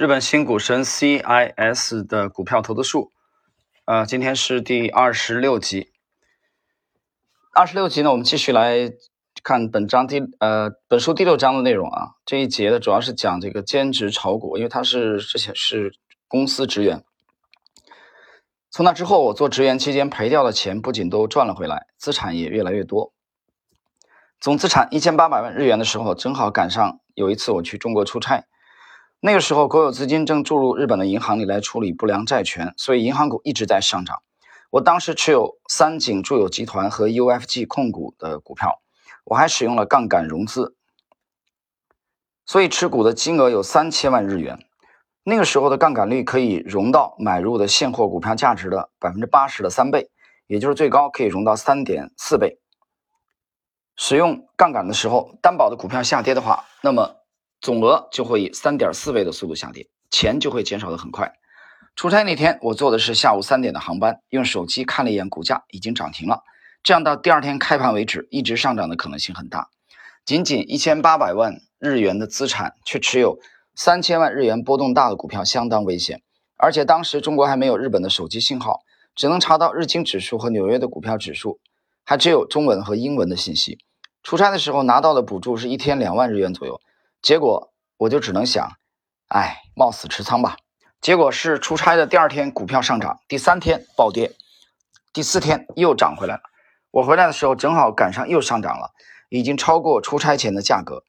日本新股神 CIS 的股票投资数，呃，今天是第二十六集。二十六集呢，我们继续来看本章第呃本书第六章的内容啊。这一节呢，主要是讲这个兼职炒股，因为他是之前是公司职员。从那之后，我做职员期间赔掉的钱不仅都赚了回来，资产也越来越多。总资产一千八百万日元的时候，正好赶上有一次我去中国出差，那个时候国有资金正注入日本的银行里来处理不良债权，所以银行股一直在上涨。我当时持有三井住友集团和 UFG 控股的股票，我还使用了杠杆融资，所以持股的金额有三千万日元。那个时候的杠杆率可以融到买入的现货股票价值的百分之八十的三倍，也就是最高可以融到三点四倍。使用杠杆的时候，担保的股票下跌的话，那么总额就会以三点四倍的速度下跌，钱就会减少的很快。出差那天，我坐的是下午三点的航班，用手机看了一眼股价，已经涨停了。这样到第二天开盘为止，一直上涨的可能性很大。仅仅一千八百万日元的资产，却持有。三千万日元波动大的股票相当危险，而且当时中国还没有日本的手机信号，只能查到日经指数和纽约的股票指数，还只有中文和英文的信息。出差的时候拿到的补助是一天两万日元左右，结果我就只能想，哎，冒死持仓吧。结果是出差的第二天股票上涨，第三天暴跌，第四天又涨回来了。我回来的时候正好赶上又上涨了，已经超过出差前的价格，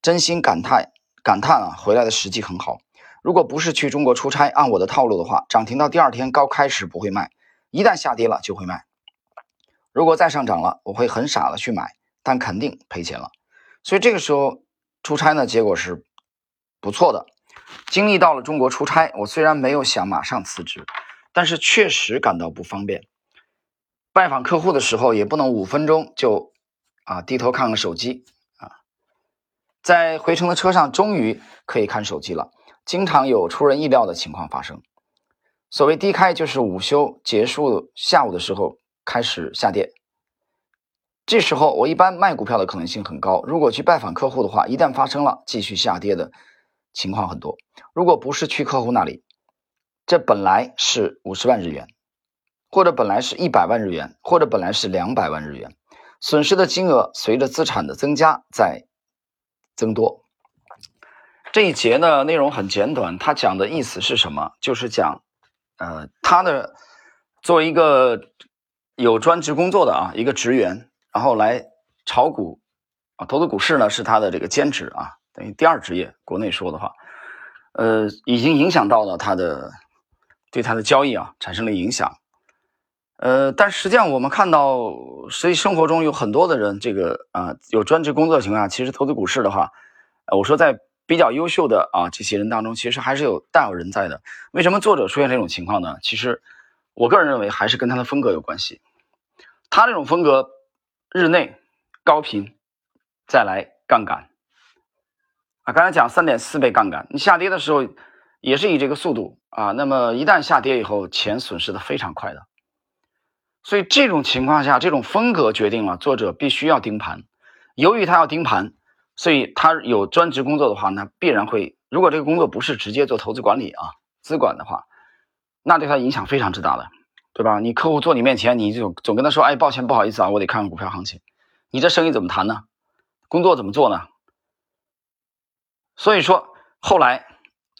真心感叹。感叹啊，回来的时机很好。如果不是去中国出差，按我的套路的话，涨停到第二天高开时不会卖，一旦下跌了就会卖。如果再上涨了，我会很傻的去买，但肯定赔钱了。所以这个时候出差呢，结果是不错的。经历到了中国出差，我虽然没有想马上辞职，但是确实感到不方便。拜访客户的时候也不能五分钟就啊低头看看手机啊。在回程的车上，终于可以看手机了。经常有出人意料的情况发生。所谓低开，就是午休结束，下午的时候开始下跌。这时候我一般卖股票的可能性很高。如果去拜访客户的话，一旦发生了继续下跌的情况很多。如果不是去客户那里，这本来是五十万日元，或者本来是一百万日元，或者本来是两百万日元，损失的金额随着资产的增加在。增多这一节呢，内容很简短。他讲的意思是什么？就是讲，呃，他的作为一个有专职工作的啊，一个职员，然后来炒股啊，投资股市呢是他的这个兼职啊，等于第二职业。国内说的话，呃，已经影响到了他的对他的交易啊产生了影响。呃，但实际上我们看到，实际生活中有很多的人，这个啊有专职工作的情况下，其实投资股市的话，我说在比较优秀的啊这些人当中，其实还是有大有人在的。为什么作者出现这种情况呢？其实我个人认为还是跟他的风格有关系。他这种风格，日内高频，再来杠杆啊，刚才讲三点四倍杠杆，你下跌的时候也是以这个速度啊，那么一旦下跌以后，钱损失的非常快的。所以这种情况下，这种风格决定了作者必须要盯盘。由于他要盯盘，所以他有专职工作的话，那必然会。如果这个工作不是直接做投资管理啊、资管的话，那对他影响非常之大的，对吧？你客户坐你面前，你就总跟他说：“哎，抱歉，不好意思啊，我得看看股票行情。”你这生意怎么谈呢？工作怎么做呢？所以说后来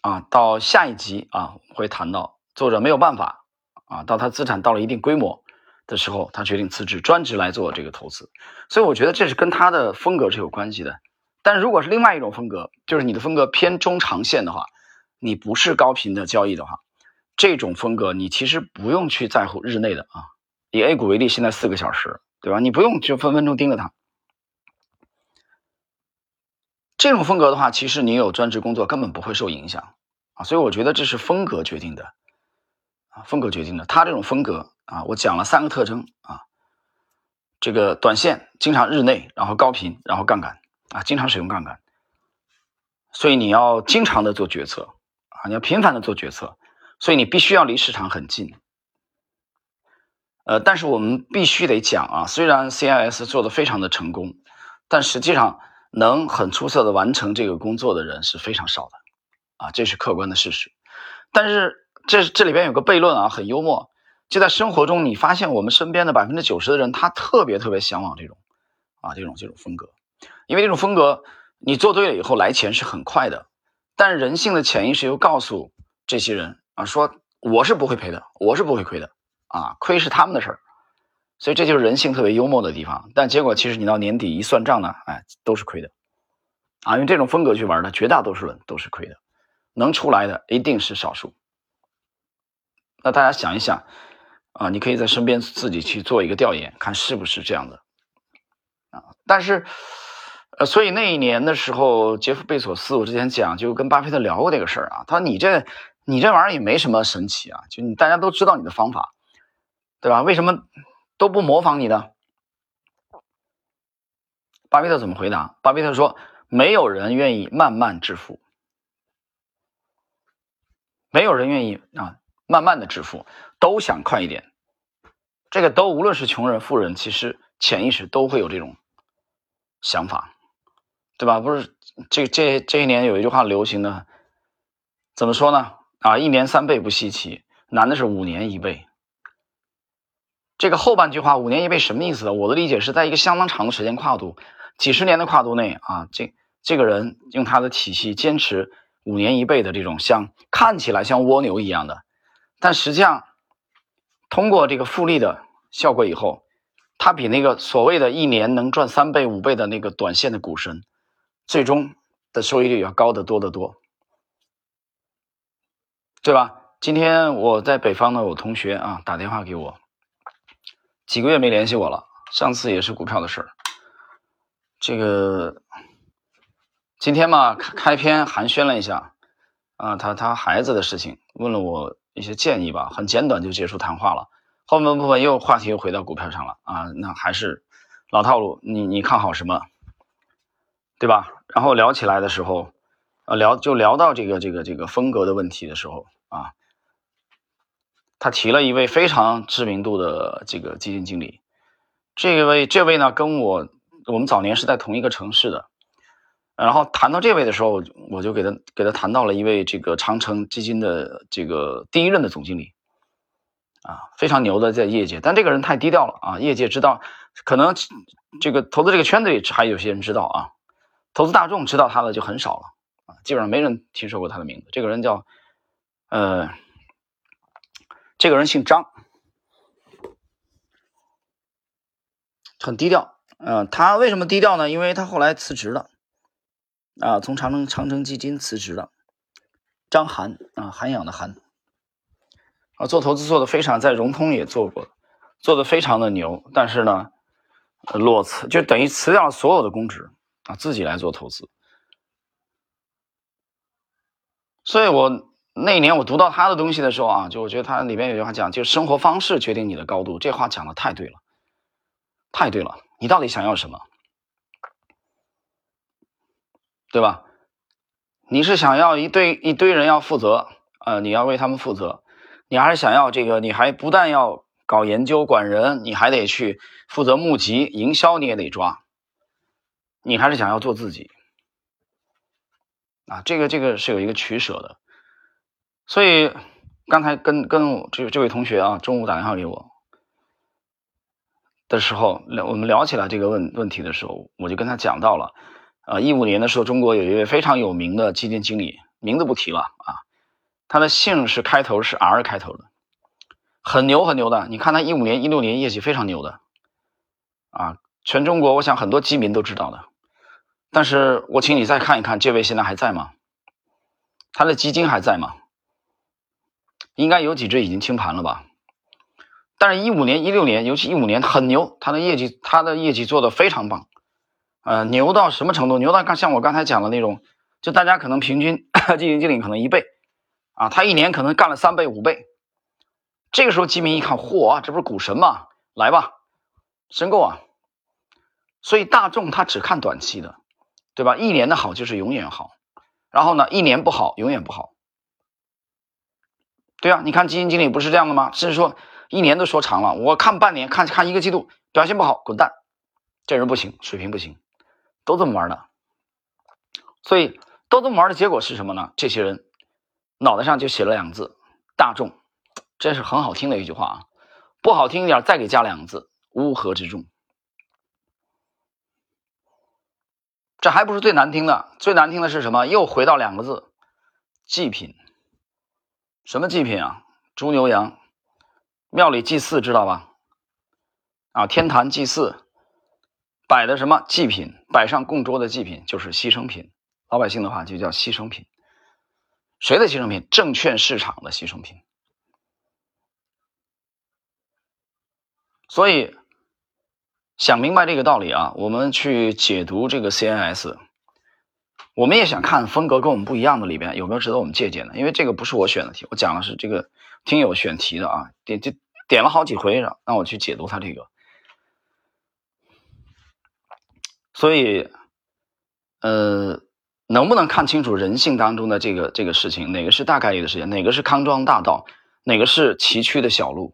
啊，到下一集啊会谈到作者没有办法啊，到他资产到了一定规模。的时候，他决定辞职，专职来做这个投资，所以我觉得这是跟他的风格是有关系的。但如果是另外一种风格，就是你的风格偏中长线的话，你不是高频的交易的话，这种风格你其实不用去在乎日内的啊。以 A 股为例，现在四个小时，对吧？你不用就分分钟盯着它。这种风格的话，其实你有专职工作根本不会受影响啊。所以我觉得这是风格决定的啊，风格决定的。他这种风格。啊，我讲了三个特征啊，这个短线经常日内，然后高频，然后杠杆啊，经常使用杠杆，所以你要经常的做决策啊，你要频繁的做决策，所以你必须要离市场很近。呃，但是我们必须得讲啊，虽然 CIS 做的非常的成功，但实际上能很出色的完成这个工作的人是非常少的啊，这是客观的事实。但是这这里边有个悖论啊，很幽默。就在生活中，你发现我们身边的百分之九十的人，他特别特别向往这种啊这种这种风格，因为这种风格你做对了以后来钱是很快的。但人性的潜意识又告诉这些人啊，说我是不会赔的，我是不会亏的啊，亏是他们的事儿。所以这就是人性特别幽默的地方。但结果其实你到年底一算账呢，哎，都是亏的啊，用这种风格去玩的绝大多数人都是亏的，能出来的一定是少数。那大家想一想。啊，你可以在身边自己去做一个调研，看是不是这样的啊。但是，呃，所以那一年的时候，杰夫贝索斯，我之前讲就跟巴菲特聊过这个事儿啊。他说：“你这，你这玩意儿也没什么神奇啊，就你大家都知道你的方法，对吧？为什么都不模仿你呢？”巴菲特怎么回答？巴菲特说：“没有人愿意慢慢致富，没有人愿意啊。”慢慢的致富，都想快一点。这个都无论是穷人、富人，其实潜意识都会有这种想法，对吧？不是这这这一年有一句话流行的，怎么说呢？啊，一年三倍不稀奇，难的是五年一倍。这个后半句话“五年一倍”什么意思呢？我的理解是在一个相当长的时间跨度，几十年的跨度内啊，这这个人用他的体系坚持五年一倍的这种像看起来像蜗牛一样的。但实际上，通过这个复利的效果以后，它比那个所谓的一年能赚三倍、五倍的那个短线的股神，最终的收益率要高得多得多，对吧？今天我在北方的我同学啊打电话给我，几个月没联系我了，上次也是股票的事儿。这个今天嘛开开篇寒暄了一下啊，他他孩子的事情问了我。一些建议吧，很简短就结束谈话了。后面部分又话题又回到股票上了啊，那还是老套路。你你看好什么，对吧？然后聊起来的时候，啊聊就聊到这个这个这个风格的问题的时候啊，他提了一位非常知名度的这个基金经理，这位这位呢跟我我们早年是在同一个城市的。然后谈到这位的时候，我就给他给他谈到了一位这个长城基金的这个第一任的总经理，啊，非常牛的在业界，但这个人太低调了啊，业界知道，可能这个投资这个圈子里还有些人知道啊，投资大众知道他的就很少了啊，基本上没人听说过他的名字。这个人叫，呃，这个人姓张，很低调。嗯，他为什么低调呢？因为他后来辞职了。啊，从长城长城基金辞职了，张涵啊，涵养的涵，啊，做投资做的非常，在融通也做过，做的非常的牛，但是呢，裸辞就等于辞掉了所有的公职啊，自己来做投资。所以我那一年我读到他的东西的时候啊，就我觉得他里面有句话讲，就是生活方式决定你的高度，这话讲的太对了，太对了，你到底想要什么？对吧？你是想要一堆一堆人要负责，呃，你要为他们负责，你还是想要这个？你还不但要搞研究管人，你还得去负责募集营销，你也得抓。你还是想要做自己啊？这个这个是有一个取舍的。所以刚才跟跟这这位同学啊，中午打电话给我的时候聊，我们聊起来这个问问题的时候，我就跟他讲到了。啊，一五年的时候，中国有一位非常有名的基金经理，名字不提了啊，他的姓是开头是 R 开头的，很牛很牛的。你看他一五年、一六年业绩非常牛的，啊，全中国我想很多基民都知道的。但是我请你再看一看，这位现在还在吗？他的基金还在吗？应该有几只已经清盘了吧？但是，一五年、一六年，尤其一五年很牛，他的业绩，他的业绩做得非常棒。呃，牛到什么程度？牛到像我刚才讲的那种，就大家可能平均基金经理可能一倍，啊，他一年可能干了三倍五倍。这个时候基民一看，嚯，这不是股神吗？来吧，申购啊！所以大众他只看短期的，对吧？一年的好就是永远好，然后呢，一年不好永远不好。对啊，你看基金经理不是这样的吗？甚至说一年都说长了，我看半年，看看一个季度表现不好，滚蛋，这人不行，水平不行。都这么玩的，所以都这么玩的结果是什么呢？这些人脑袋上就写了两个字“大众”，这是很好听的一句话啊。不好听一点，再给加两个字“乌合之众”。这还不是最难听的，最难听的是什么？又回到两个字“祭品”。什么祭品啊？猪牛羊，庙里祭祀知道吧？啊，天坛祭祀摆的什么祭品？摆上供桌的祭品就是牺牲品。老百姓的话就叫牺牲品。谁的牺牲品？证券市场的牺牲品。所以想明白这个道理啊，我们去解读这个 CNS，我们也想看风格跟我们不一样的里边有没有值得我们借鉴的。因为这个不是我选的题，我讲的是这个听友选题的啊，点就点了好几回让让我去解读他这个。所以，呃，能不能看清楚人性当中的这个这个事情？哪个是大概率的事情？哪个是康庄大道？哪个是崎岖的小路？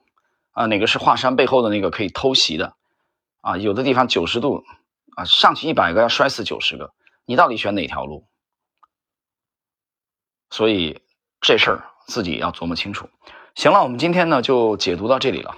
啊，哪个是华山背后的那个可以偷袭的？啊，有的地方九十度啊，上去一百个要摔死九十个，你到底选哪条路？所以这事儿自己要琢磨清楚。行了，我们今天呢就解读到这里了。